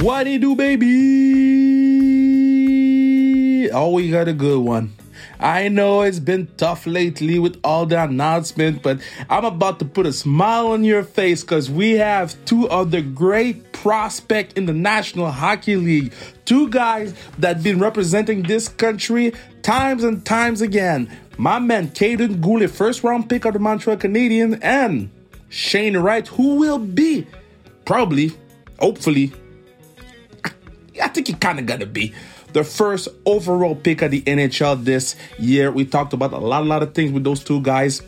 What it do, baby? Oh, we got a good one. I know it's been tough lately with all the announcement, but I'm about to put a smile on your face because we have two of the great prospect in the National Hockey League. Two guys that been representing this country times and times again. My man Kaiden Guhle, first round pick of the Montreal Canadiens, and Shane Wright, who will be probably, hopefully, I think he kind of gonna be the first overall pick of the NHL this year. We talked about a lot, a lot of things with those two guys.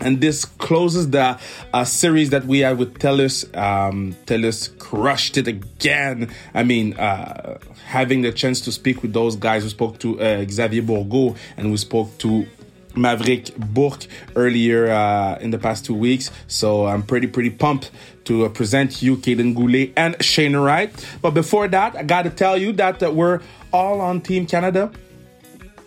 And this closes the uh, series that we had with TELUS. Um, TELUS crushed it again. I mean, uh, having the chance to speak with those guys, we spoke to uh, Xavier Bourgault and we spoke to Maverick Bourque earlier uh, in the past two weeks. So I'm pretty, pretty pumped to uh, present you Kaiden Guhle and Shane Wright. But before that, I got to tell you that uh, we're all on Team Canada.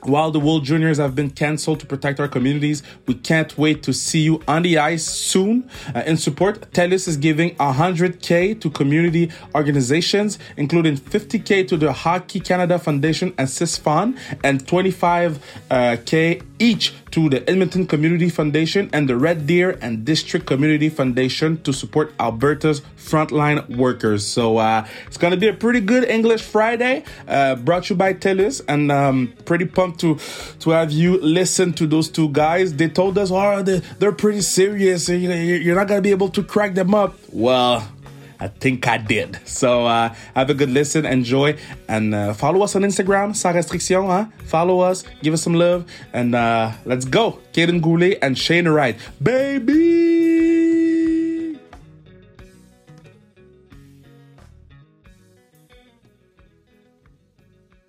While the World Juniors have been cancelled to protect our communities, we can't wait to see you on the ice soon. Uh, in support, TELUS is giving 100k to community organizations, including 50k to the Hockey Canada Foundation and Fund and 25k each to the Edmonton Community Foundation and the Red Deer and District Community Foundation to support Alberta's frontline workers. So uh, it's going to be a pretty good English Friday, uh, brought to you by TELUS, and um, pretty pumped to to have you listen to those two guys. They told us, oh, they, they're pretty serious. You're not going to be able to crack them up. Well, I think I did. So uh, have a good listen, enjoy, and uh, follow us on Instagram, sans restriction. Huh? Follow us, give us some love, and uh, let's go. Kaiden Guhle and Shane Wright, baby.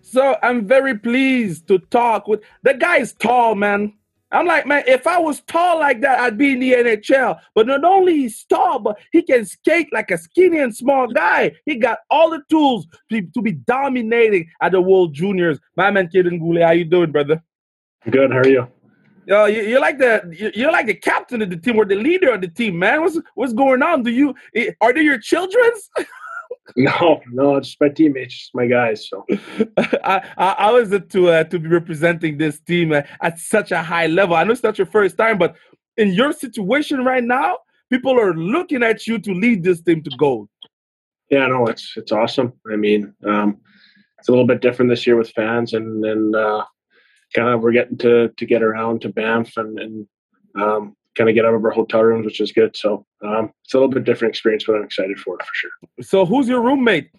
So I'm very pleased to talk with the guy is tall, man. I'm like, man, if I was tall like that, I'd be in the NHL. But not only he's tall, but he can skate like a skinny and small guy. He got all the tools to, to be dominating at the World Juniors. My man, Kaiden Guhle, how you doing, brother? Good. How are you? Yo, you, you're like the you're like the captain of the team or the leader of the team, man. What's what's going on? Do you eh, are they your children's? No, no, it's my teammates, just my guys. So I, I, I was to uh, to be representing this team uh, at such a high level. I know it's not your first time, but in your situation right now, people are looking at you to lead this team to gold. Yeah, no, it's it's awesome. I mean, um, it's a little bit different this year with fans, and and uh, kind of we're getting to to get around to Banff and and um, kind of get out of our hotel rooms, which is good. So um, it's a little bit different experience, but I'm excited for it for sure. So who's your roommate?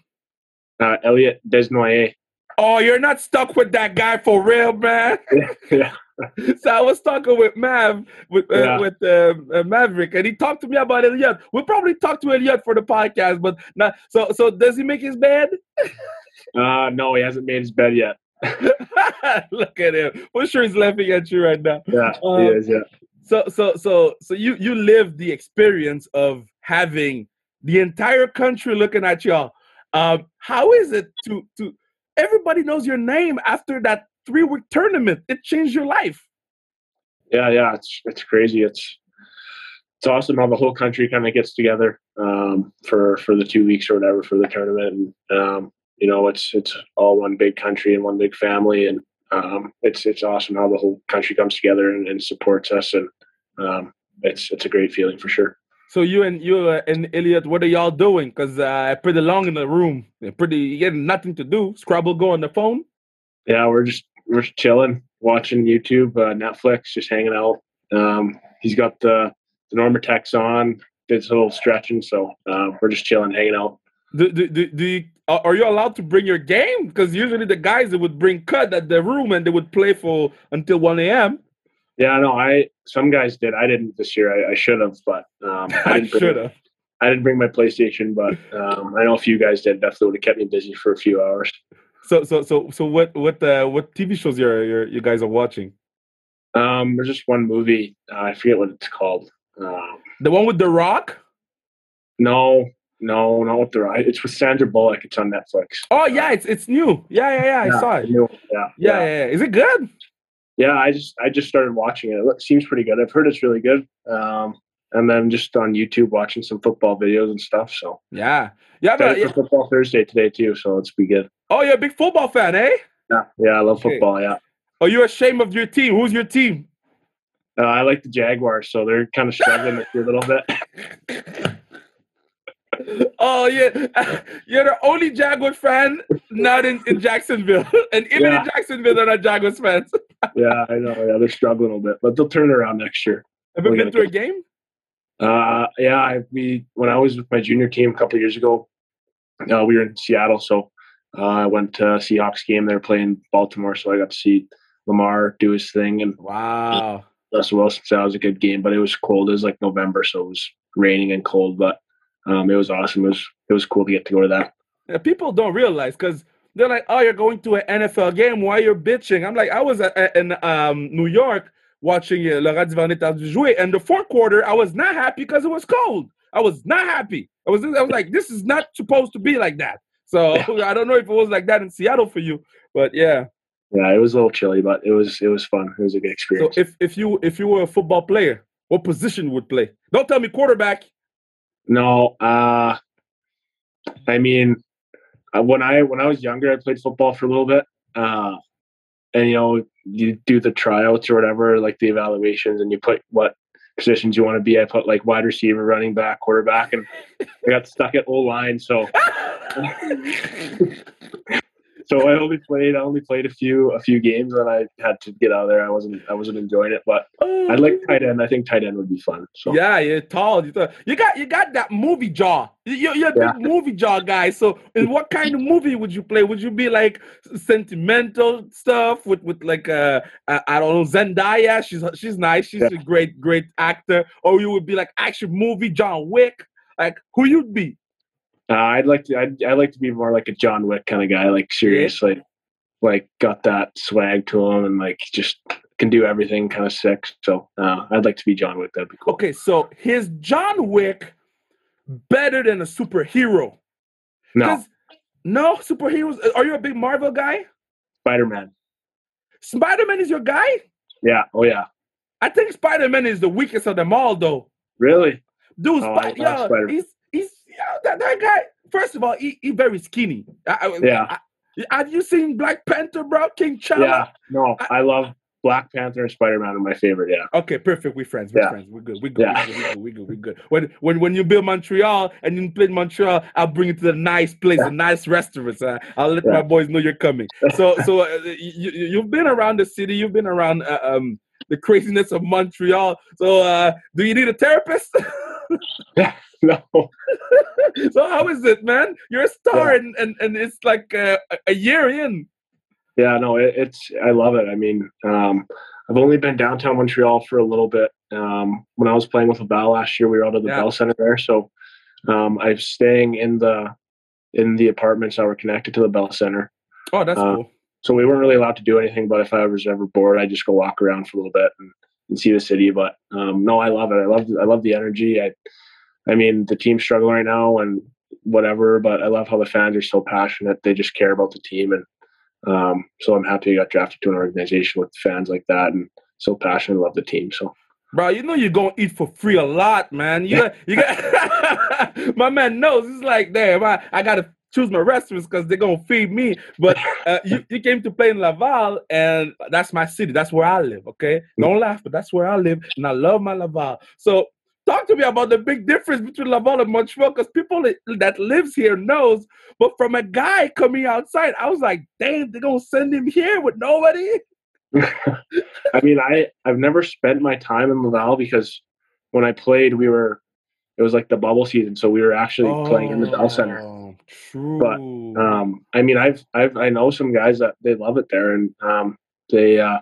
Uh, Elliot Desnoyers. Oh, you're not stuck with that guy for real, man. yeah. so I was talking with Mav, with uh, yeah. with uh, Maverick, and he talked to me about Elliot. We'll probably talk to Elliot for the podcast, but not. So, so does he make his bed? uh no, he hasn't made his bed yet. Look at him. I'm sure he's laughing at you right now. Yeah, um, he is. Yeah so so so so you you lived the experience of having the entire country looking at y'all. Um, how is it to to everybody knows your name after that three week tournament? It changed your life. Yeah, yeah, it's it's crazy. It's it's awesome how the whole country kind of gets together um, for for the two weeks or whatever for the tournament. And um, you know, it's it's all one big country and one big family, and um, it's it's awesome how the whole country comes together and, and supports us, and um, it's it's a great feeling for sure. So you and you uh, and Elliot, what are y'all doing? Because uh, pretty long in the room, pretty you getting nothing to do. Scrabble go on the phone. Yeah, we're just we're just chilling, watching YouTube, uh, Netflix, just hanging out. Um, he's got the the Normatecs on, did a little stretching, so uh, we're just chilling, hanging out. Do, do, do, do you, are you allowed to bring your game? Because usually the guys that would bring cut at the room and they would play for until one a.m. Yeah, no, I some guys did. I didn't this year. I, I should have, but um, I should have. I didn't bring my PlayStation, but um, I know a few guys did. Definitely would have kept me busy for a few hours. So, so, so, so, what, what, uh, what TV shows you're, you're you guys are watching? Um, there's just one movie. Uh, I forget what it's called. Um, the one with The Rock? No, no, not with the right. It's with Sandra Bullock. It's on Netflix. Oh yeah, it's it's new. Yeah, yeah, yeah. I yeah, saw it. New, yeah, yeah, yeah, yeah. Is it good? Yeah, I just I just started watching it. It seems pretty good. I've heard it's really good. Um, and then just on YouTube watching some football videos and stuff. So yeah, yeah, but yeah. football Thursday today too, so let's be good. Oh, you're a big football fan, eh? Yeah, yeah, I love okay. football. Yeah. Are you ashamed of your team? Who's your team? Uh, I like the Jaguars, so they're kind of struggling a little bit. oh yeah, you're the only Jaguar fan not in, in Jacksonville, and even yeah. in Jacksonville, they're not Jaguars fans. yeah, I know. Yeah, they're struggling a little bit, but they'll turn it around next year. Have you been to a game? Uh, yeah, I, we when I was with my junior team a couple years ago, uh, we were in Seattle, so uh, I went to Seahawks game. They were playing Baltimore, so I got to see Lamar do his thing. And wow, Russell Wilson said it was a good game, but it was cold. It was like November, so it was raining and cold, but um, it was awesome. It was it was cool to get to go to that. Yeah, people don't realize because they're like, "Oh, you're going to an NFL game? Why you're bitching?" I'm like, I was at, in um, New York watching uh, Laurent Duvernay jouer, and the fourth quarter, I was not happy because it was cold. I was not happy. I was I was like, this is not supposed to be like that. So I don't know if it was like that in Seattle for you, but yeah. Yeah, it was a little chilly, but it was it was fun. It was a good experience. So if if you if you were a football player, what position would play? Don't tell me quarterback. No, uh, I mean, uh, when I when I was younger, I played football for a little bit, uh, and you know, you do the tryouts or whatever, like the evaluations, and you put what positions you want to be. I put like wide receiver, running back, quarterback, and I got stuck at O line. So so I only played I only played a few a few games and I had to get out of there. I wasn't I wasn't enjoying it, but I like tight end. I think tight end would be fun. So yeah, you're tall. You got you got that movie jaw. You're, you're a yeah. big movie jaw guy. So in what kind of movie would you play? Would you be like sentimental stuff with with like uh I don't know Zendaya? She's she's nice. She's yeah. a great great actor. Or you would be like action movie John Wick. Like who you'd be? Uh, I'd like to. I'd, I'd like to be more like a John Wick kind of guy. Like seriously, yeah. like got that swag to him, and like just can do everything kind of sick. So uh, I'd like to be John Wick. That'd be cool. Okay, so his John Wick better than a superhero? No, no superheroes. Are you a big Marvel guy? Spider Man. Spider Man is your guy? Yeah. Oh yeah. I think Spider Man is the weakest of them all, though. Really? Dude, oh, Sp- yeah, he's he's yeah, that, that guy. First of all, he, he very skinny. I, yeah. I, have you seen Black Panther, bro? King T'Challa. Yeah. No, I, I love Black Panther and Spider Man are my favorite. Yeah. Okay, perfect. We're friends. We're yeah. friends. We're good. We're good. Yeah. We're good. We're good. We're good. When when when you build Montreal and you play Montreal, I'll bring you to the nice place, yeah. the nice restaurants. Uh, I'll let yeah. my boys know you're coming. So so uh, you you've been around the city. You've been around uh, um the craziness of Montreal. So uh, do you need a therapist? yeah. No. so how is it, man? You're a star, yeah. and, and and it's like a, a year in. Yeah, no, it, it's I love it. I mean, um, I've only been downtown Montreal for a little bit. Um, when I was playing with Laval last year, we were out of the yeah. Bell Center there, so um, I'm staying in the in the apartments that were connected to the Bell Center. Oh, that's uh, cool. So we weren't really allowed to do anything, but if I was ever bored, I just go walk around for a little bit and, see the city. But um, no, I love it. I love I love the energy. I I mean, the team's struggling right now and whatever, but I love how the fans are so passionate. They just care about the team. And um, so I'm happy I got drafted to an organization with fans like that and so passionate, love the team. So. Bro, you know you're gonna eat for free a lot, man. You got, you got my man knows. It's like, damn, I, I gotta choose my restaurants because they're gonna feed me. But uh, you, you came to play in Laval, and that's my city. That's where I live. Okay, don't laugh, but that's where I live, and I love my Laval. So talk to me about the big difference between Laval and Montreal because people that lives here knows. But from a guy coming outside, I was like, damn, they're gonna send him here with nobody. I mean, I I've never spent my time in Laval because when I played, we were it was like the bubble season, so we were actually oh, playing in the Bell Center. True. But um, I mean, I've I've I know some guys that they love it there, and um, they uh,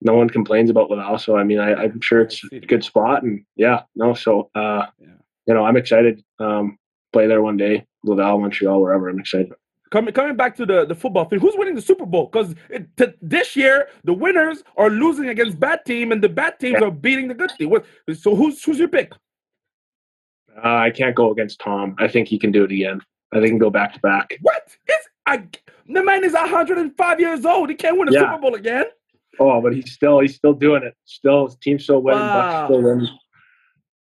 no one complains about Laval. So I mean, I, am sure it's a good spot, and yeah, no. So uh, yeah. you know, I'm excited. Um, play there one day, Laval, Montreal, wherever. I'm excited. Coming coming back to the, the football thing, who's winning the Super Bowl? Because this year the winners are losing against bad team, and the bad teams yeah. are beating the good team. What, so who's who's your pick? Uh, I can't go against Tom. I think he can do it again. I think can go back to back. What? Is I the man is 105 years old. He can't win a yeah. Super Bowl again. Oh, but he's still he's still doing it. Still, his team still winning. Wow. Bucs still winning.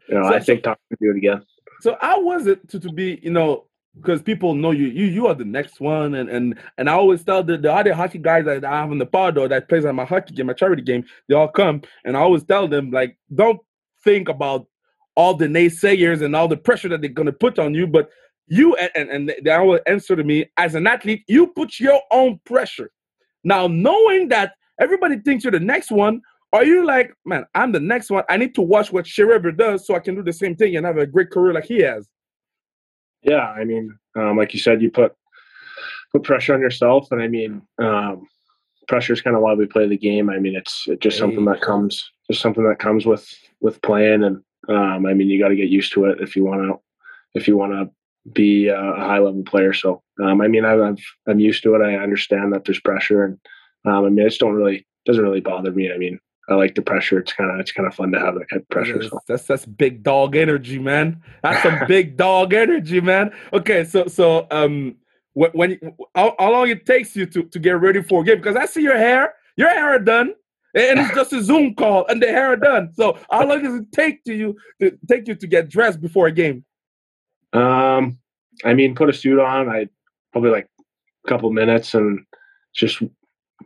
you know, so, I think Tom can do it again. So how was it to, to be, you know, because people know you, you you are the next one, and and and I always tell the, the other hockey guys that I have in the pod or that plays on my hockey game, my charity game, they all come, and I always tell them like, don't think about all the naysayers and all the pressure that they're gonna put on you, but you and and, and they always answer to me as an athlete, you put your own pressure. Now knowing that everybody thinks you're the next one, are you like, man, I'm the next one. I need to watch what Shea does so I can do the same thing and have a great career like he has? Yeah, I mean, um, like you said, you put put pressure on yourself, and I mean, um, pressure is kind of why we play the game. I mean, it's, it's just hey. something that comes, just something that comes with with playing, and um, I mean, you got to get used to it if you want to, if you want to be a high level player. So, um, I mean, I, I've I'm used to it. I understand that there's pressure, and um, I mean, it just don't really doesn't really bother me. I mean, I like the pressure. It's kind of it's kind of fun to have that kind of pressure. So. That's that's big dog energy, man. That's some big dog energy, man. Okay, so so um, when, when how, how, long it takes you to to get ready for a game? Because I see your hair, your hair are done, and it's just a Zoom call, and the hair are done. So how long does it take to you to take you to get dressed before a game? Um, I mean, put a suit on. I probably like a couple minutes and just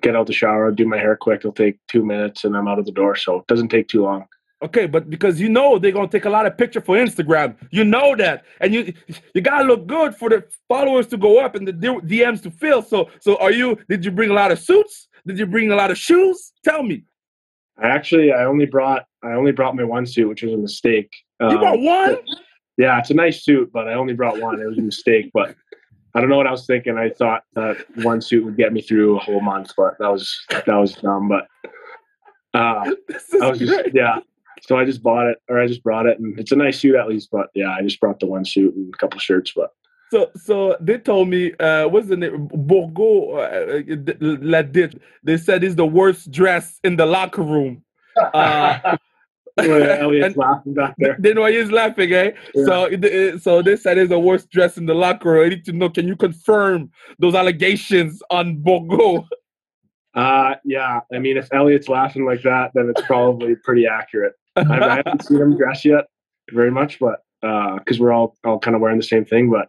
get out the shower, do my hair quick. It'll take two minutes and I'm out of the door. So it doesn't take too long. Okay, but because you know they're gonna take a lot of picture for Instagram, you know that, and you you gotta look good for the followers to go up and the DMs to fill. So so are you? Did you bring a lot of suits? Did you bring a lot of shoes? Tell me. I actually I only brought I only brought my one suit, which was a mistake. You um, brought one? Yeah, it's a nice suit, but I only brought one. It was a mistake, but I don't know what I was thinking. I thought that one suit would get me through a whole month, but that was that was dumb. But uh, I was just yeah. So I just bought it, or I just brought it, and it's a nice suit at least. But yeah, I just brought the one suit and a couple shirts. But so so they told me uh, what's the name Bourgault uh, They said he's the worst dress in the locker room. Uh, Elliot's laughing back there. They know he's laughing, eh? Yeah. So, so they said he's the worst dress in the locker room. I need to know, can you confirm those allegations on Bourgault? Uh, yeah. I mean, if Elliot's laughing like that, then it's probably pretty accurate. I, I haven't seen him dress yet very much, but because uh, we're all all kind of wearing the same thing. But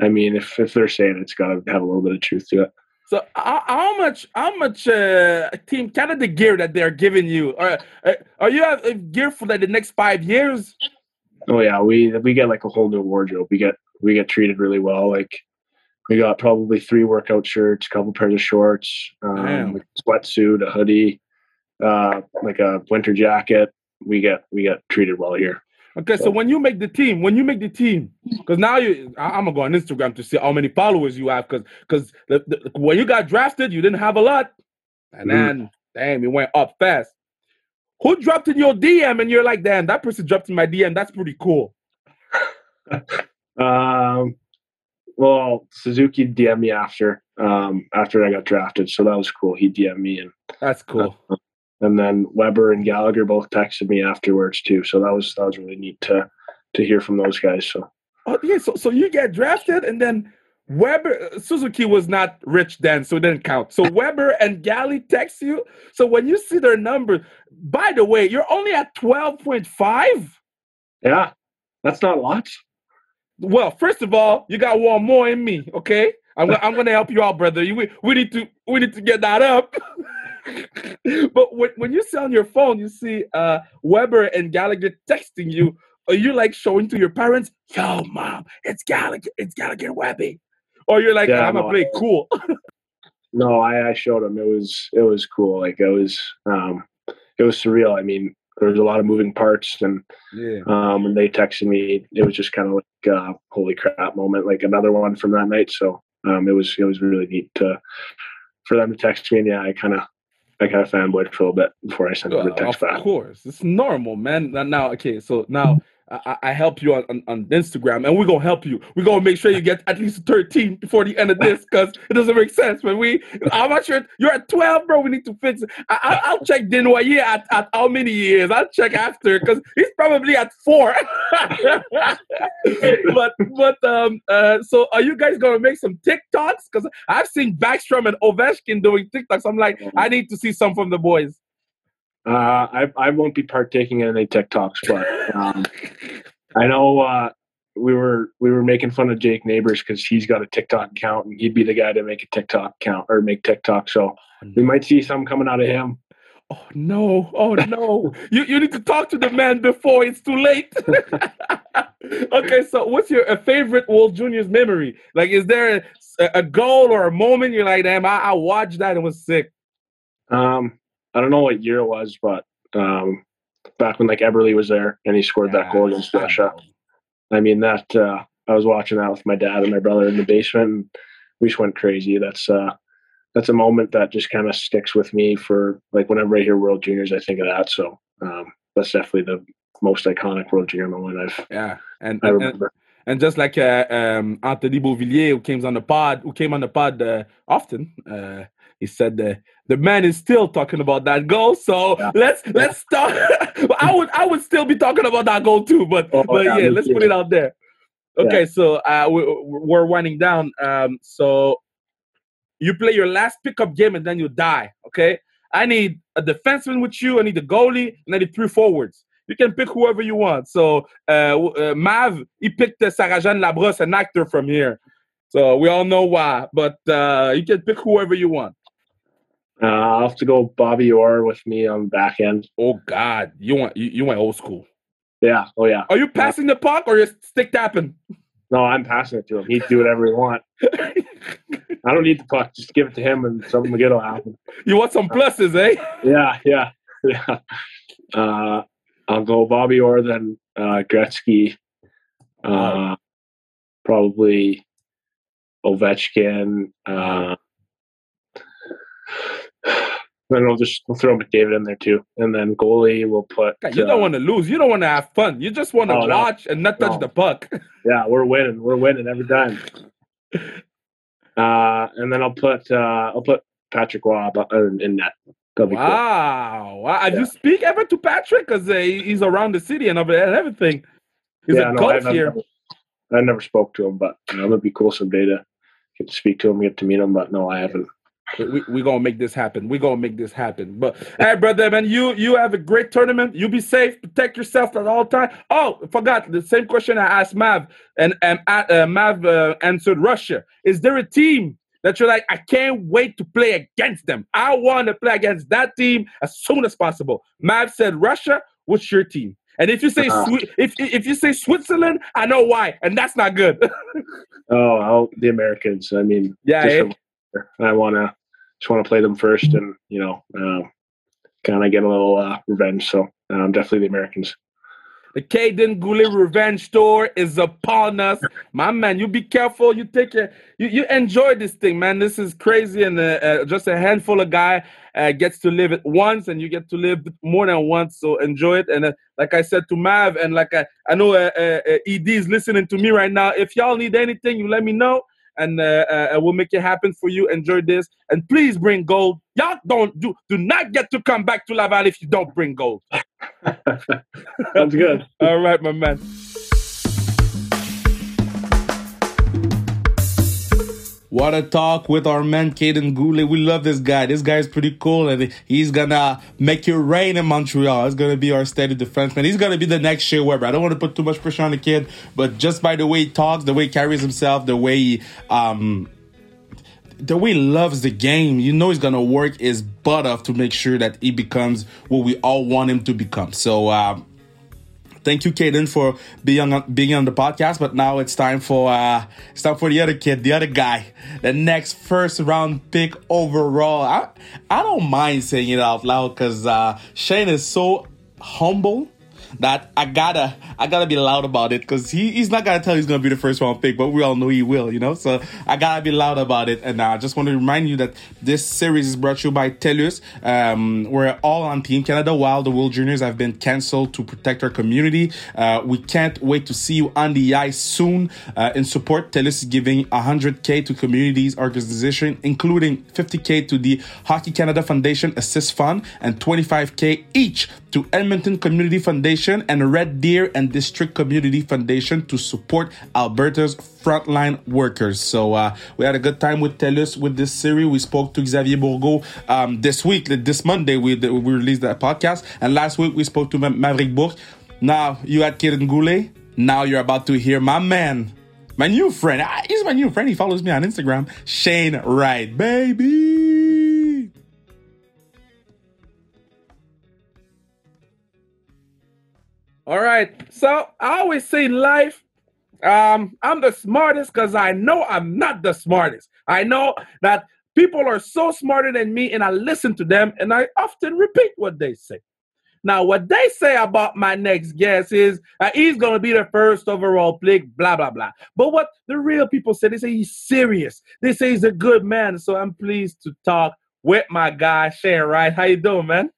I mean, if if they're saying it, it's got to have a little bit of truth to it. So how, how much how much uh, Team Canada gear that they're giving you? Are uh, are you have gear for like the next five years? Oh yeah, we we get like a whole new wardrobe. We get we get treated really well. Like we got probably three workout shirts, a couple pairs of shorts, um, like sweatsuit, a hoodie, uh, like a winter jacket. We get we get treated well here. Okay, so, so when you make the team, when you make the team, because now you, I, am gonna go on Instagram to see how many followers you have, because because when you got drafted, you didn't have a lot, and mm. then damn, it went up fast. Who dropped in your DM and you're like, damn, that person dropped in my DM. That's pretty cool. um, well, Suzuki DM'd me after um after I got drafted, so that was cool. He DM'd me and that's cool. Uh, and then Weber and Gallagher both texted me afterwards too. So that was that was really neat to to hear from those guys. So oh yeah, so so you get drafted and then Weber uh, Suzuki was not rich then, so it didn't count. So Weber and Gally text you. So when you see their number, by the way, you're only at twelve point five. Yeah, that's not a lot. Well, first of all, you got one more in me. Okay, I'm I'm gonna help you out, brother. You we, we need to we need to get that up. but when, when you see on your phone, you see uh, Weber and Gallagher texting you. Are you like showing to your parents, "Yo, mom, it's Gallagher, it's Gallagher Webby," or you're like, yeah, "I'm no, a play cool." no, I, I showed him. It was it was cool. Like it was um, it was surreal. I mean, there was a lot of moving parts, and yeah. um, when they texted me, it was just kind of like uh, holy crap moment, like another one from that night. So um, it was it was really neat to for them to text me, and yeah, I kind of I kind of fanboyed for a little bit before I sent well, the text of back. Of course, it's normal, man. Now, okay, so now I, I help you on, on, on, Instagram, and we're gonna help you. We're gonna make sure you get at least 13 before the end of this, because it doesn't make sense. When we, I'm not sure you're at 12, bro. We need to fix it. I, will check Desnoyers at, at how many years. I'll check after, because he's probably at four. but but um uh, so are you guys gonna make some TikToks? Because I've seen Backstrom and Ovechkin doing TikToks. I'm like, I need to see some from the boys. Uh, I I won't be partaking in any TikToks, but um, I know uh, we were we were making fun of Jake Neighbours because he's got a TikTok account and he'd be the guy to make a TikTok account or make TikTok. So we might see some coming out of him. Oh no! Oh no! you you need to talk to the man before it's too late. okay, so what's your favorite World Juniors memory? Like, is there a, a goal or a moment you're like, damn, I, I watched that and was sick? Um, I don't know what year it was, but um, back when like Eberle was there and he scored yeah, that goal against Russia. I mean that uh, I was watching that with my dad and my brother in the basement, and we just went crazy. That's uh, that's a moment that just kind of sticks with me for like whenever I hear World Juniors, I think of that. So um, that's definitely the most iconic World Junior moment I've yeah, and I remember. And, and just like uh, um, Anthony Beauvillier, who came on the pod, who came on the pod uh, often, uh, he said the the man is still talking about that goal. So yeah. let's let's start. I would I would still be talking about that goal too, but oh, but yeah, yeah let's too. put it out there. Okay, yeah. so uh, we, we're winding down. Um, so you play your last pickup game and then you die. Okay. I need a defenseman with you. I need a goalie, and I need three forwards. You can pick whoever you want. So uh, uh, Mav, he picked uh, Sarah-Jeanne Labrosse, an actor from here. So we all know why. But uh, you can pick whoever you want. Uh, I'll have to go Bobby Orr with me on the back end. Oh God, you want you, you went old school. Yeah. Oh yeah. Are you passing the puck or you stick tapping? No, I'm passing it to him. He can do whatever he want. I don't need the puck. Just give it to him, and something good will happen. You want some pluses, eh? Yeah, yeah, yeah. Uh, I'll go Bobby Orr, then uh, Gretzky, uh, probably Ovechkin. Uh, then we'll just we'll throw McDavid in there too, and then goalie we'll put. you don't uh, want to lose. You don't want to have fun. You just want to oh, watch no. and not touch no. the puck. yeah, we're winning. We're winning every time. Uh, and then I'll put uh, I'll put Patrick Roy in, in net. Wow. Cool. wow! Yeah. You speak ever to Patrick because uh, he's around the city and everything. He's yeah, a no, golf here. I never spoke to him, but you know, it'd be cool someday to get to speak to him, get to meet him. But no, I haven't we we gonna make this happen. We gonna make this happen. But hey, brother, man, you you have a great tournament. You be safe. Protect yourself at all time. Oh, forgot the same question I asked Mav, and and uh, Mav uh, answered Russia. Is there a team that you're like, I can't wait to play against them. I want to play against that team as soon as possible. Mav said Russia. What's your team? And if you say uh, if if you say Switzerland, I know why, and that's not good. oh, the Americans. I mean, yeah. Eh? I want to just want to play them first and you know uh, kind of get a little uh, revenge. So um, definitely the Americans. The Kaiden Guhle revenge tour is upon us, my man. You be careful. You take it. You you enjoy this thing, man. This is crazy, and uh, uh, just a handful of guy uh, gets to live it once, and you get to live more than once. So enjoy it. And uh, like I said to Mav, and like I, I know uh, Ed is listening to me right now. If y'all need anything, you let me know and uh, uh, we'll make it happen for you. Enjoy this, and please bring gold. Y'all don't do do not get to come back to Laval if you don't bring gold. That's good. All right, my man. What a talk with our man Kaiden Guhle. We love this guy. This guy is pretty cool and he's gonna make it rain in Montreal. He's gonna be our steady defenseman. He's gonna be the next Shea Weber. I don't want to put too much pressure on the kid, but just by the way he talks, the way he carries himself, the way he um the way he loves the game, you know he's gonna work his butt off to make sure that he becomes what we all want him to become. So um, thank you, Kaiden, for being on being on the podcast. But now it's time for uh it's time for the other kid, the other guy, the next first round pick overall. I I don't mind saying it out loud because uh Shane is so humble that I gotta I gotta be loud about it because he, he's not gonna tell he's gonna be the first round pick, but we all know he will, you know. So I gotta be loud about it. And I just want to remind you that this series is brought to you by TELUS. Um, we're all on Team Canada while the World Juniors have been cancelled to protect our community. Uh, we can't wait to see you on the ice soon. Uh, in support, TELUS is giving 100k to communities organization, including 50k to the Hockey Canada Foundation Assist Fund and 25k each to Edmonton Community Foundation and Red Deer and District Community Foundation to support Alberta's frontline workers. So uh, we had a good time with TELUS with this series. We spoke to Xavier Bourgault um, this week, this Monday, we, we released that podcast. And last week we spoke to Maverick Bourque. Now you had Kaiden Guhle. Now you're about to hear my man, my new friend. Ah, he's my new friend. He follows me on Instagram. Shane Wright, baby. All right. So I always say life, um, I'm the smartest because I know I'm not the smartest. I know that people are so smarter than me, and I listen to them, and I often repeat what they say. Now, what they say about my next guest is uh, he's going to be the first overall pick, blah, blah, blah. But what the real people say, they say he's serious. They say he's a good man. So I'm pleased to talk with my guy, Shane Wright. How you doing, man?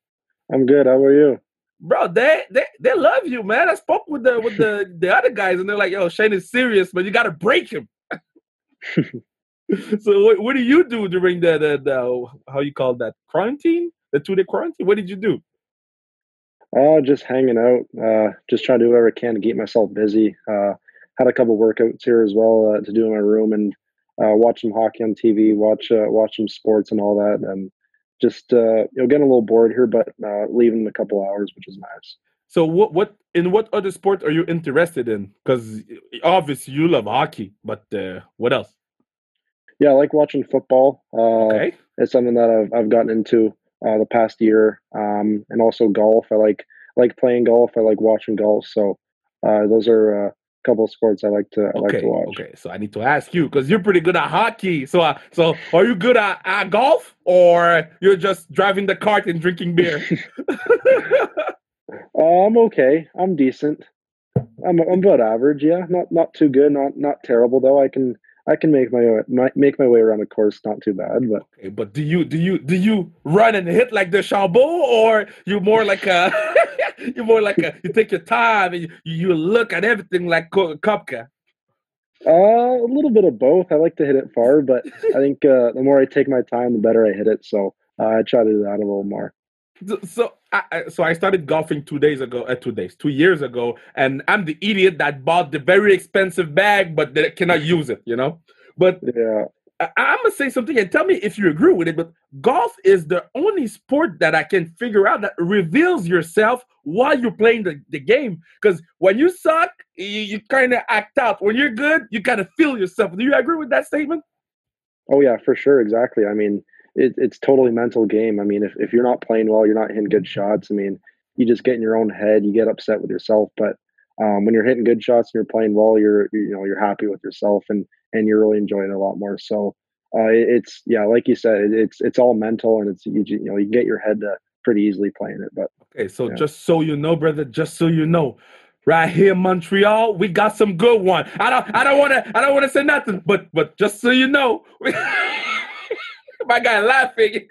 I'm good. How are you? Bro, they they, they love you, man. I spoke with the with the, the other guys, and they're like, "Yo, Shane is serious, but you got to break him." so, what, what do you do during the, the the how you call that quarantine, the two day quarantine? What did you do? Uh, just hanging out, uh, just trying to do whatever I can to keep myself busy. Uh, had a couple workouts here as well uh, to do in my room and uh, watch some hockey on TV, watch uh, watch some sports and all that, and just uh, you know getting a little bored here, but uh, leaving in a couple hours, which is nice. So, what what in what other sport are you interested in? Because obviously you love hockey, but uh, what else? Yeah, I like watching football. Uh, Okay. It's something that I've I've gotten into uh, the past year, um, and also golf. I like like playing golf. I like watching golf. So uh, those are uh, couple of sports I like to I like to watch. okay. So I need to ask you because you're pretty good at hockey. So, uh, so are you good at, at golf, or you're just driving the cart and drinking beer? Uh, I'm okay. I'm decent. I'm I'm about average. Yeah, not not too good. Not not terrible though. I can I can make my way my, make my way around the course. Not too bad. But okay, but do you do you do you run and hit like DeChambeau, or you more like a you more like a you take your time and you, you look at everything like Ko- Koepka? uh, a little bit of both. I like to hit it far, but I think uh, the more I take my time, the better I hit it. So uh, I try to do that a little more. So, so I, I- so I started golfing two days ago, uh, two days, two years ago, and I'm the idiot that bought the very expensive bag, but that cannot use it, you know. But Yeah. I, I'm gonna say something and tell me if you agree with it. But golf is the only sport that I can figure out that reveals yourself while you're playing the, the game. Because when you suck, you, you kind of act out. When you're good, you kind of feel yourself. Do you agree with that statement? Oh yeah, for sure. Exactly. I mean, it, it's totally mental game. I mean, if, if you're not playing well, you're not hitting good shots. I mean, you just get in your own head. You get upset with yourself. But um, when you're hitting good shots and you're playing well, you're you know you're happy with yourself and and you're really enjoying it a lot more. So uh, it- it's yeah, like you said, it, it's it's all mental and it's you, you know you get your head to pretty easily playing it. But Okay, so Yeah. just so you know, brother, just so you know, right here in Montreal, we got some good one. I don't, I don't want to, I don't want to say nothing, but, but just so you know, my guy laughing.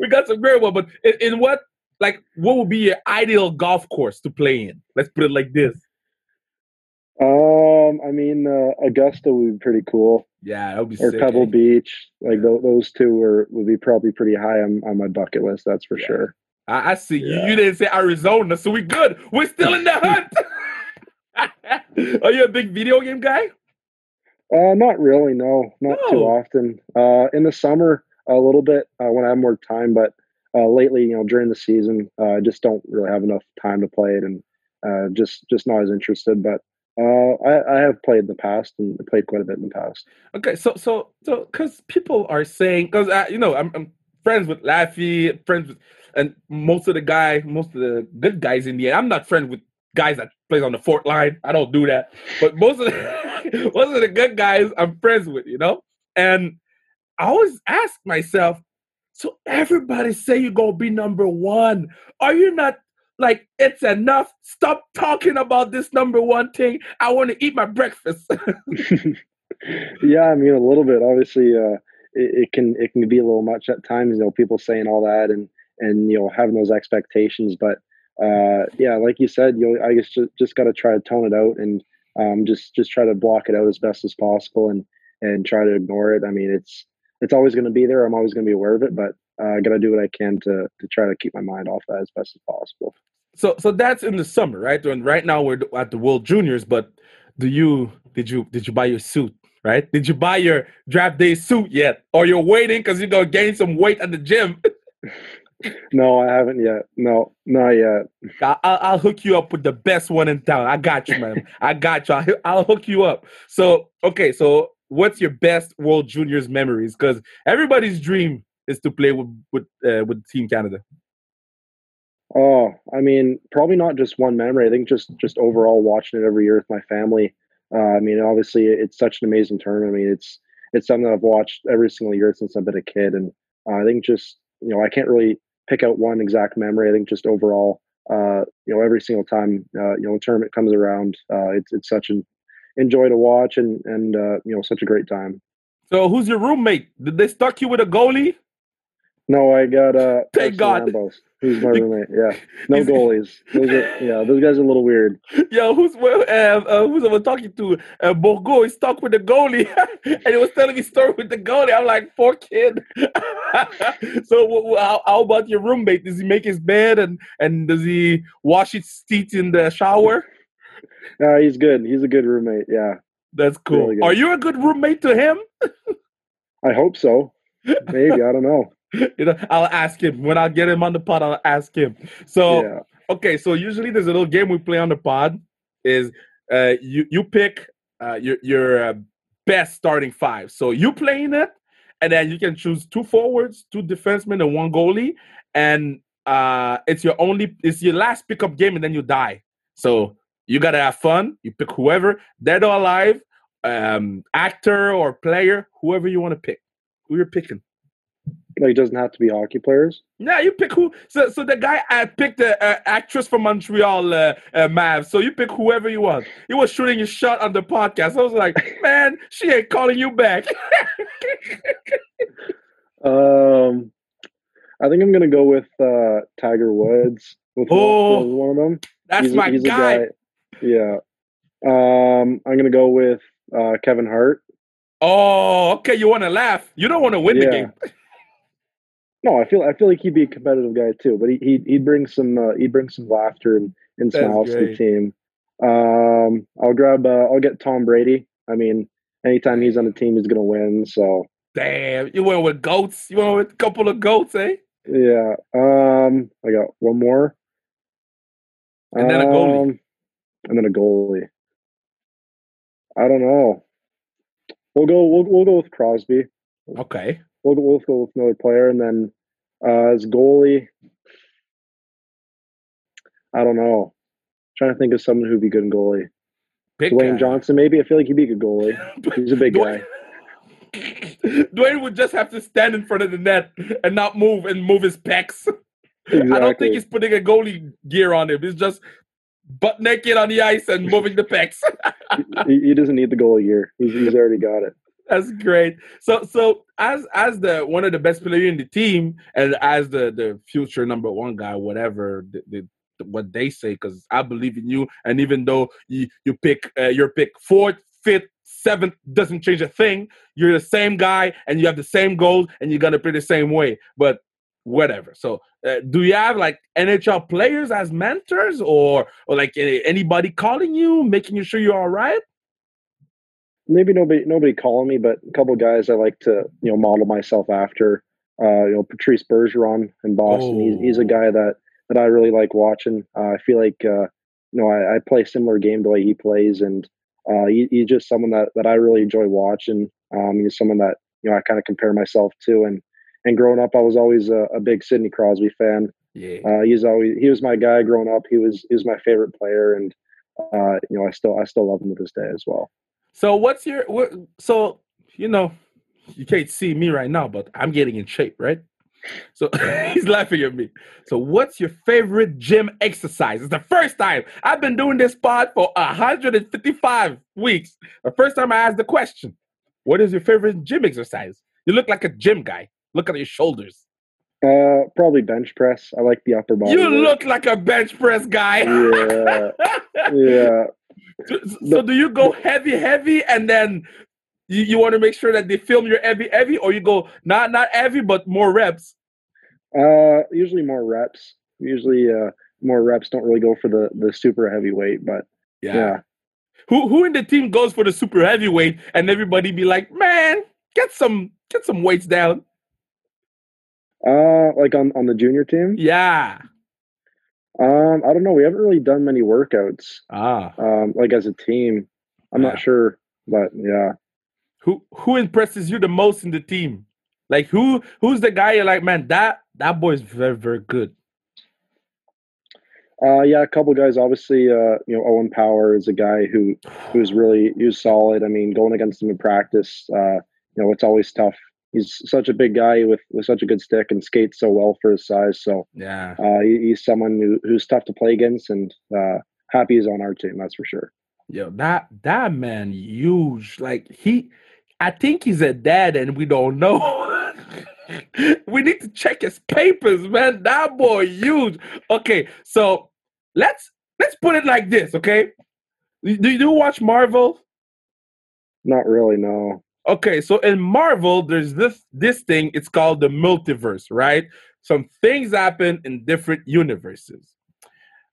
we got some great one, but in, in what, like, what would be your ideal golf course to play in? Let's put it like this. um, I mean, uh, Augusta would be pretty cool, Yeah, that would be or sick. Pebble eh? Beach. Like Yeah. tho- those two are would be probably pretty high on, on my bucket list. That's for Yeah. sure. I, I see you. You didn't say Arizona, so we good. We're still in the hunt. Are you a big video game guy? Uh, not really. No, not too often. Uh, in the summer, a little bit uh, when I have more time, but uh, lately, you know, during the season, uh, I just don't really have enough time to play it, and uh, just just not as interested. But uh, I, I have played in the past and played quite a bit in the past. Okay, so so so because people are saying because you know I'm, I'm friends with Laffy, friends with, and most of the guy, most of the good guys in the end. I'm not friends with guys that plays on the fourth line. I don't do that. But most of the most of the good guys I'm friends with, you know. And I always ask myself, so everybody say you're gonna be number one. Are you not like it's enough? Stop talking about this number one thing. I want to eat my breakfast. yeah, I mean, a little bit. Obviously, uh, it, it can it can be a little much at times. You know, people saying all that and and you know having those expectations, but uh, yeah, like you said, you I guess just, just got to try to tone it out and um, just just try to block it out as best as possible and and try to ignore it. I mean, it's it's always going to be there. I'm always going to be aware of it, but uh, I got to do what I can to to try to keep my mind off that as best as possible. so so that's in the summer, right? And right now we're at the World Juniors, but do you did you did you buy your suit? Right? Did you buy your draft day suit yet, or you're waiting because you're gonna gain some weight at the gym? no, I haven't yet. No, not yet. I'll, I'll hook you up with the best one in town. I got you, man. I got you. I'll, I'll hook you up. So, okay, so what's your best World Juniors memories? Because everybody's dream is to play with with uh, with Team Canada. Oh, I mean, probably not just one memory. I think just just overall watching it every year with my family. Uh, I mean, obviously, it's such an amazing tournament. I mean, it's it's something that I've watched every single year since I've been a kid, and uh, I think just you know, I can't really pick out one exact memory. I think just overall, uh, you know, every single time uh, you know the tournament comes around, uh, it's it's such an enjoy to watch and and uh, you know such a great time. So, who's your roommate? Did they stuck you with a goalie? No, I got uh Thank God. Rambos. He's my roommate. Yeah, no goalies. Those are, yeah, those guys are a little weird. Yo, who's well, uh, uh, who's I was talking to? Uh, Bourgault is stuck with the goalie, and he was telling me story with the goalie. I'm like, poor kid. so, how, how about your roommate? Does he make his bed and and does he wash his teeth in the shower? No, he's good. He's a good roommate. Yeah, That's cool. Really. Are you a good roommate to him? I hope so. Maybe I don't know. you know, I'll ask him when I get him on the pod. I'll ask him. So. yeah. okay so usually there's a little game we play on the pod is uh you you pick uh your your uh, best starting five so you playing it and then you can choose two forwards two defensemen and one goalie and uh it's your only it's your last pickup game and then you die. So you gotta have fun you pick whoever dead or alive um actor or player whoever you want to pick who you're picking Like, it doesn't have to be hockey players. yeah, you pick who. So, so the guy I picked the uh, actress from Montreal, uh, uh, Mav. So you pick whoever you want. He was shooting his shot on the podcast. I was like, man, she ain't calling you back. Um, I think I'm gonna go with uh, Tiger Woods. With one- Oh, one of them. That's He's my he's a guy. Yeah. Um, I'm gonna go with uh, Kevin Hart. Oh, okay. You want to laugh? You don't want to win the game. No, I feel I feel like he'd be a competitive guy too, but he he he'd bring some uh, he'd bring some laughter and, and That's smiles to the team. Um, I'll grab uh, I'll get Tom Brady. I mean, anytime he's on the team, he's gonna win. So Damn, you went with goats. You went with a couple of goats, eh? yeah. Um, I got one more. And then a goalie. Um, and then a goalie. I don't know. We'll go. We'll we'll go with Crosby. Okay. We'll go, we'll go with another player, and then uh, as goalie, I don't know. trying to think of someone who'd be good in goalie. Big Dwayne guy. Johnson, maybe. I feel like he'd be a good goalie. He's a big Dwayne, Dwayne would just have to stand in front of the net and not move and move his pecs. Exactly. I don't think he's putting a goalie gear on him. He's just butt naked on the ice and moving the pecs. he, he doesn't need the goalie gear. He's, he's already got it. That's great. So, so as as the one of the best players in the team, and as the the future number one guy, whatever the, the, what they say, because I believe in you. And even though you you pick uh, your pick fourth, fifth, seventh doesn't change a thing. You're the same guy, and you have the same goals, and you're gonna play the same way. But whatever. So, uh, do you have like NHL players as mentors, or or like anybody calling you, making you sure you're all right? Maybe nobody nobody calling me, but a couple of guys I like to you know model myself after. Uh, you know, Patrice Bergeron in Boston. He's he's a Oh. guy that that I really like watching. Uh, I feel like uh, you know I, I play similar game the way he plays, and uh, he, he's just someone that that I really enjoy watching. Um, he's someone that you know I kind of compare myself to, and and growing up, I was always a, a big Sidney Crosby fan. Yeah. Uh, he's always he was my guy growing up. He was he was my favorite player, and uh, you know I still I still love him to this day as well. So what's your what, so you know you can't see me right now, but I'm getting in shape, right? So he's laughing at me. So what's your favorite gym exercise? It's the first time I've been doing this pod for 155 weeks. The first time I asked the question, what is your favorite gym exercise? You look like a gym guy. Look at your shoulders. Uh, probably bench press. I like the upper body. You work. look like a bench press guy. Yeah, yeah. So, so do you go heavy, heavy, and then you, you want to make sure that they film your heavy, heavy, or you go not not heavy but more reps? Uh, usually more reps. Usually, uh, more reps don't really go for the the super heavyweight, but yeah. Who who in the team goes for the super heavyweight, and everybody be like, man, get some get some weights down. Uh, like on on the junior team. Yeah. Um, I don't know. We haven't really done many workouts. Ah. Um, like as a team, I'm Yeah. not sure, but yeah. Who who impresses you the most in the team? Like who who's the guy you're like, man, that that boy's very very good. Uh, yeah, a couple guys. Obviously, uh, you know, Owen Power is a guy who who's really who's solid. I mean, going against him in practice, uh, you know, it's always tough. He's such a big guy with with such a good stick and skates so well for his size. So Yeah. uh, he, he's someone who, who's tough to play against, and uh, happy he's on our team. That's for sure. Yo, that that man huge. Like he I think he's a dad and we don't know. we need to check his papers, man. That boy huge. Okay, so let's let's put it like this, okay? Do you watch Marvel? Not really, no. Okay, so in Marvel, there's this this thing. It's called the multiverse, right? Some things happen in different universes.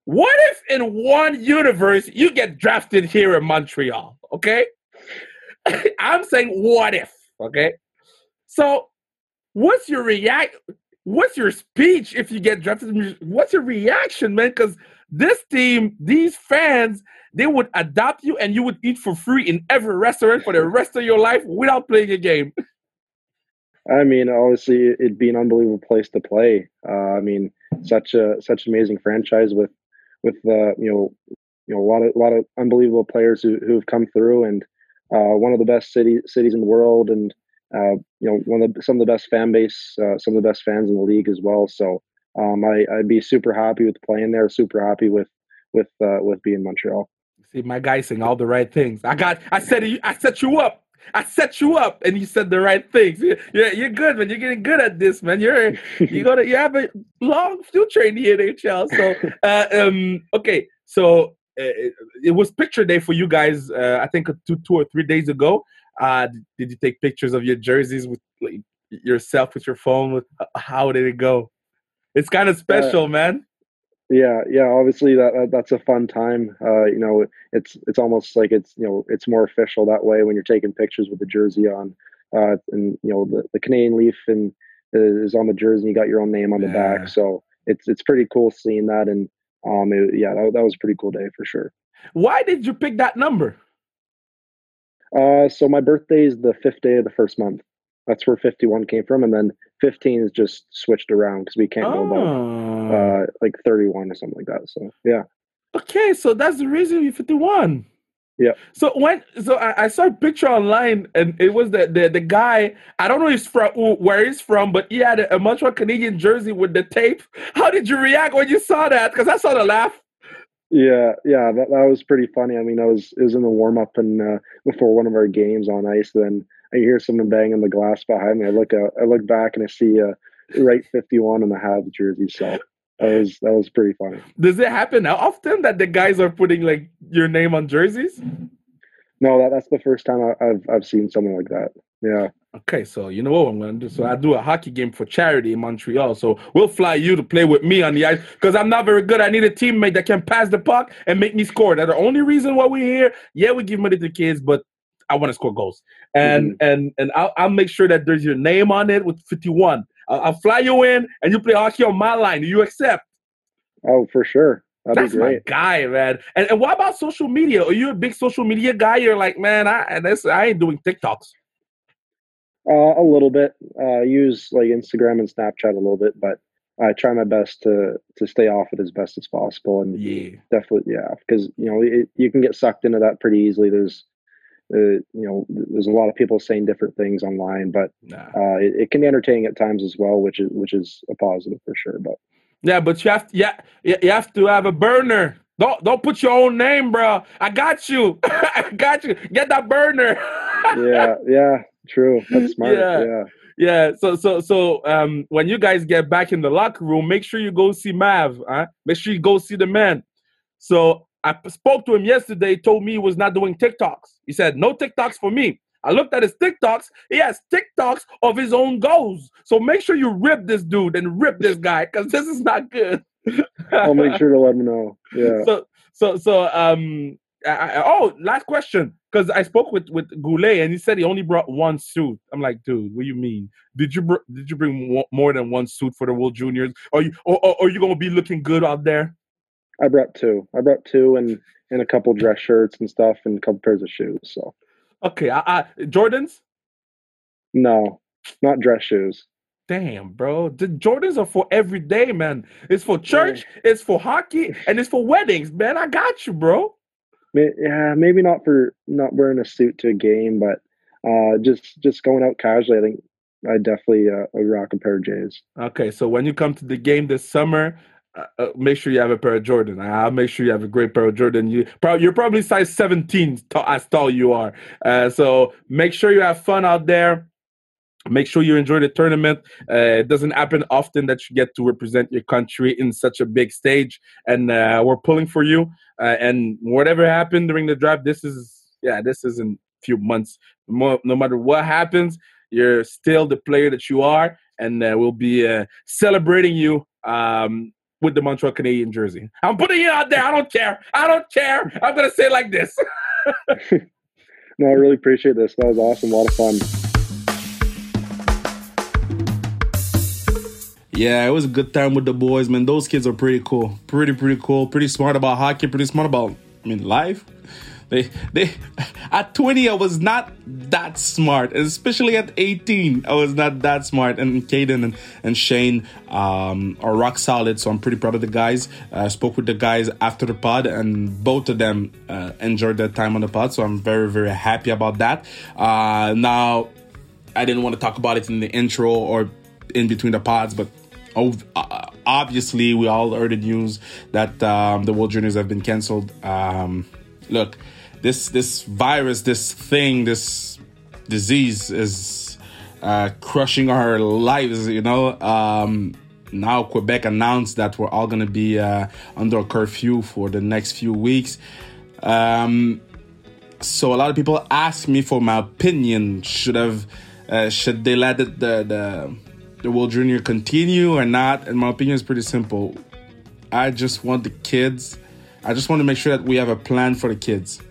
What if in one universe you get drafted here in Montreal? Okay, I'm saying what if? Okay, so what's your react? What's your speech if you get drafted? What's your reaction, man? Because this team, these fans, they would adopt you and you would eat for free in every restaurant for the rest of your life without playing a game. I mean, obviously, it'd be an unbelievable place to play. Uh, I mean, such a such amazing franchise with with uh, you know you know a lot of a lot of unbelievable players who who have come through, and uh, one of the best city cities in the world, and uh, you know one of the, some of the best fan base, uh, some of the best fans in the league as well. So um, I, I'd be super happy with playing there. Super happy with with uh, with being Montreal. See, my guy saying all the right things. I got. I said. I set you up. I set you up, and you said the right things. You're, you're good, man. You're getting good at this, man. You're you to you have a long future in the NHL. So, uh, um, okay, so uh, it, it was picture day for you guys. Uh, I think two, two or three days ago. Uh, did you take pictures of your jerseys with like, yourself with your phone? With how did it go? It's kind of special, man. Yeah, yeah. Obviously, that, that that's a fun time. Uh, you know, it's it's almost like it's you know it's more official that way when you're taking pictures with the jersey on, uh, and you know the, the Canadian leaf and is on the jersey. and You got your own name on the Yeah. back, so it's it's pretty cool seeing that. And um, it, yeah, that, that was a pretty cool day for sure. Why did you pick that number? Uh, so my birthday is the fifth day of the first month. That's where 51 came from, and then 15 is just switched around because we can't go above Oh. uh, like 31 or something like that. So yeah. Okay, so that's the reason you're 51. Yeah. So when so I, I saw a picture online and it was the the, the guy I don't know he's from where he's from, but he had a, a Montreal Canadian jersey with the tape. How did you react when you saw that? Because I saw the laugh. Yeah, yeah, that, that was pretty funny. I mean, I was it was in the warm up and uh, before one of our games on ice. Then I hear someone banging the glass behind me. I look out, I look back and I see uh, Wright fifty one on the Habs jersey. So that was that was pretty funny. Does it happen often that the guys are putting like your name on jerseys? No, that, that's the first time I, I've I've seen something like that. Yeah, Okay, so you know what I'm gonna do? So I do a hockey game for charity in Montreal. So we'll fly you to play with me on the ice because I'm not very good. I need a teammate that can pass the puck and make me score. That's the only reason why we're here. Yeah, we give money to kids, but I want to score goals. And and and I'll, I'll make sure that there's your name on it with 51. I'll, I'll fly you in and you play hockey on my line. Do you accept? oh for sure. That'd That's be my guy, man. And, and what about social media? Are you a big social media guy? You're like, man, I and this I ain't doing TikToks. Uh, a little bit. Uh, use like Instagram and Snapchat a little bit, but I try my best to to stay off it as best as possible. And Yeah. definitely, yeah, because you know it, you can get sucked into that pretty easily. There's, you know, there's a lot of people saying different things online, but Nah. uh, it, it can be entertaining at times as well, which is which is a positive for sure. But Yeah, but you have to, yeah, you have to have a burner. Don't don't put your own name, bro. I got you. I got you. Get that burner. yeah, yeah, true. That's smart. Yeah. Yeah, yeah. So so so um when you guys get back in the locker room, make sure you go see Mav. Huh? Make sure you go see the man. So I spoke to him yesterday. He told me he was not doing TikToks. He said no TikToks for me. I looked at his TikToks. He has TikToks of his own goals. So make sure you rip this dude and rip this guy because this is not good. I'll make sure to let them know. Yeah. so so so um I, I- oh last question because I spoke with with Guhle and he said he only brought one suit. I'm like, dude, what do you mean? Did you br- did you bring more than one suit for the World Juniors? Are you or, or, are you gonna be looking good out there? I brought two. I brought two and and a couple dress shirts and stuff and a couple pairs of shoes. So okay, I, I Jordans. No, not dress shoes. Damn, bro. The Jordans are for every day, man. It's for church, yeah. it's for hockey, and it's for weddings, man. I got you, bro. Yeah, maybe not for not wearing a suit to a game, but uh, just just going out casually. I think I definitely uh, rock a pair of J's. Okay, so when you come to the game this summer, uh, uh, make sure you have a pair of Jordan. I'll make sure you have a great pair of Jordan. You probably you're probably size 17 t- as tall you are. Uh, so make sure you have fun out there. Make sure you enjoy the tournament. Uh, it doesn't happen often that you get to represent your country in such a big stage, and uh, we're pulling for you. Uh, and whatever happened during the draft, this is yeah, this is in a few months. no matter what happens, you're still the player that you are, and we'll be celebrating you um, with the Montreal Canadian jersey. I'm putting it out there. I don't care. I don't care. I'm gonna say it like this. no, I really appreciate this. That was awesome. A lot of fun. Yeah, it was a good time with the boys, man. Those kids are pretty cool. Pretty, pretty cool. Pretty smart about hockey. Pretty smart about, I mean, life. They, they, at 20, I was not that smart, especially at 18, I was not that smart. And Kaiden and, and Shane um, are rock solid, so I'm pretty proud of the guys. I spoke with the guys after the pod, and both of them uh, enjoyed their time on the pod, so I'm very, very happy about that. Uh, now, I didn't want to talk about it in the intro or in between the pods, but uh, obviously we all heard the news that um, the World Juniors have been canceled. Um, look, this this virus, this thing, this disease is uh, crushing our lives. You know. Um, now Quebec announced that we're all going to be uh, under a curfew for the next few weeks. Um, so a lot of people ask me for my opinion. Should have uh, should they let the the the World Junior continue or not? And my opinion is pretty simple. I just want the kids. I just want to make sure that we have a plan for the kids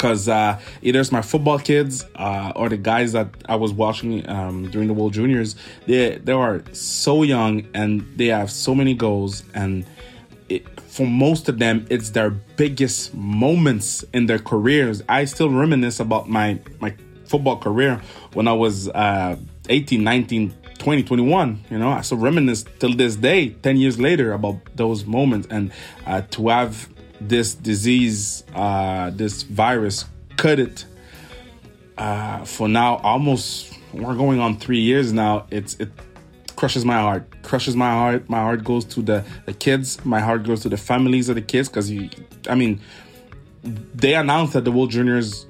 because uh, either it's my football kids uh, or the guys that I was watching um, during the World Juniors. They they are so young and they have so many goals, and it, for most of them, it's their biggest moments in their careers. I still reminisce about my my football career when I was uh, 18, 19, 20, 21. You know, I still reminisce till this day, 10 years later, about those moments, and uh, to have this disease, uh, this virus, cut it uh, for now almost we're going on three years now. It's it crushes my heart, crushes my heart. My heart goes to the the kids. My heart goes to the families of the kids because you, I mean, they announced that the World Juniors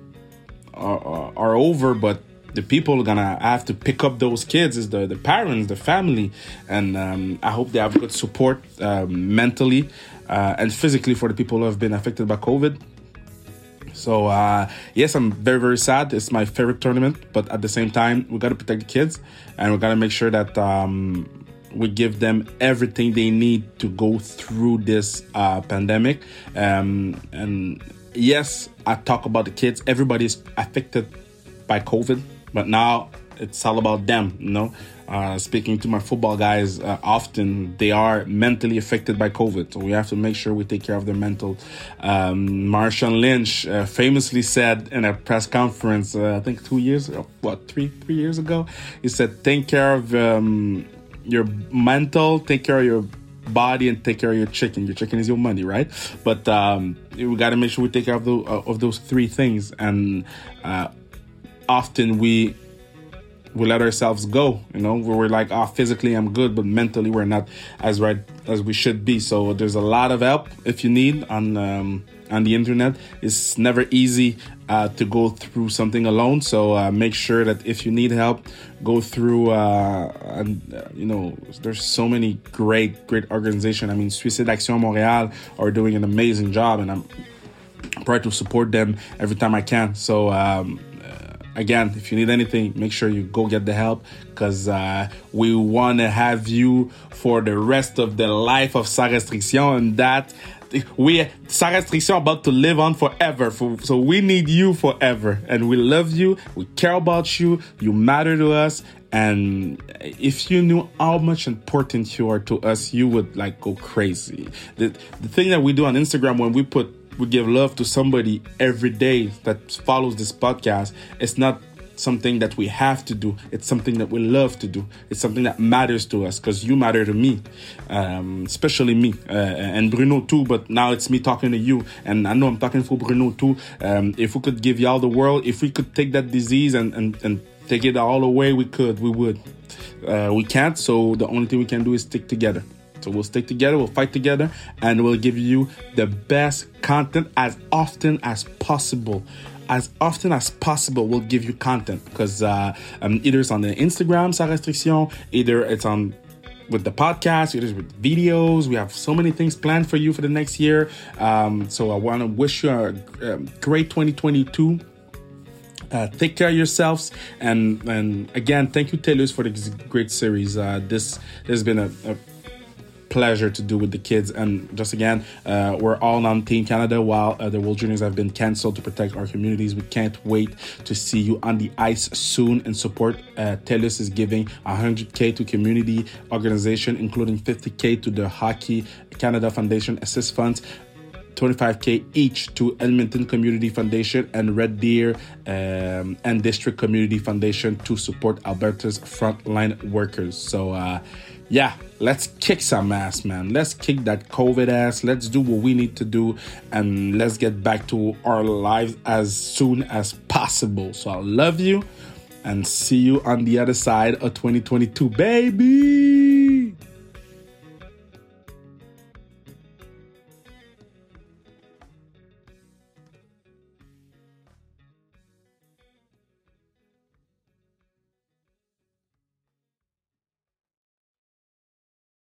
are, are, are over, but the people are gonna have to pick up those kids is the the parents the family and um, i hope they have good support um, mentally uh, and physically for the people who have been affected by covid. So uh, yes i'm very very sad. It's my favorite tournament but at the same time we got to protect the kids and we got to make sure that um, we give them everything they need to go through this uh, pandemic. Um, and yes i talk about the kids. Everybody's affected by covid but now it's all about them, you know. Uh, speaking to my football guys, uh, often they are mentally affected by COVID, so we have to make sure we take care of their mental. Um, Marshawn Lynch uh, famously said in a press conference, uh, I think two years, what three three years ago, he said, "Take care of um, your mental, take care of your body and take care of your chicken. Your chicken is your money, right? But um, we got to make sure we take care of, the, of those three things. And uh, often we we let ourselves go you know? We're like oh physically i'm good but mentally we're not as right as we should be. So there's a lot of help if you need on um, on the internet. It's never easy uh, to go through something alone. So uh, make sure that if you need help go through uh, and uh, you know there's so many great great organization. I mean suicide action montreal are doing an amazing job and i'm proud to support them every time i can. So um, again, if you need anything, make sure you go get the help because uh, we want to have you for the rest of the life of Sans Restriction. And that we sans restriction about to live on forever. For, so we need you forever, and we love you. We care about you. You matter to us. And if you knew how much important you are to us, you would like go crazy. The the thing that we do on Instagram when we put we give love to somebody every day that follows this podcast, it's not something that we have to do. It's something that we love to do. It's something that matters to us because you matter to me, um, especially me uh, and Bruno too. But now it's me talking to you, and I know I'm talking for Bruno too. Um, if we could give y'all the world, if we could take that disease and and, and take it all away, we could, we would. Uh, we can't, so the only thing we can do is stick together. So we'll stick together, we'll fight together, and we'll give you the best content as often as possible. As often as possible, we'll give you content because uh, um, either it's on the Instagram, sans restriction, either it's on with the podcast, either with videos. We have so many things planned for you for the next year. Um, so I want to wish you a, a great 2022. Uh, take care of yourselves and and again thank you Telus for this great series uh, this has been a, a pleasure to do with the kids. And just again, uh, we're all on Team Canada while uh, the World Juniors have been cancelled to protect our communities. We can't wait to see you on the ice soon and support. Uh, TELUS is giving 100K to community organization, including 50K to the Hockey Canada Foundation Assist Funds. 25k each to Edmonton Community Foundation and Red Deer um, and District Community Foundation to support Alberta's frontline workers. So, uh, yeah, let's kick some ass, man. Let's kick that COVID ass. Let's do what we need to do and let's get back to our lives as soon as possible. So I love you and see you on the other side of 2022, baby.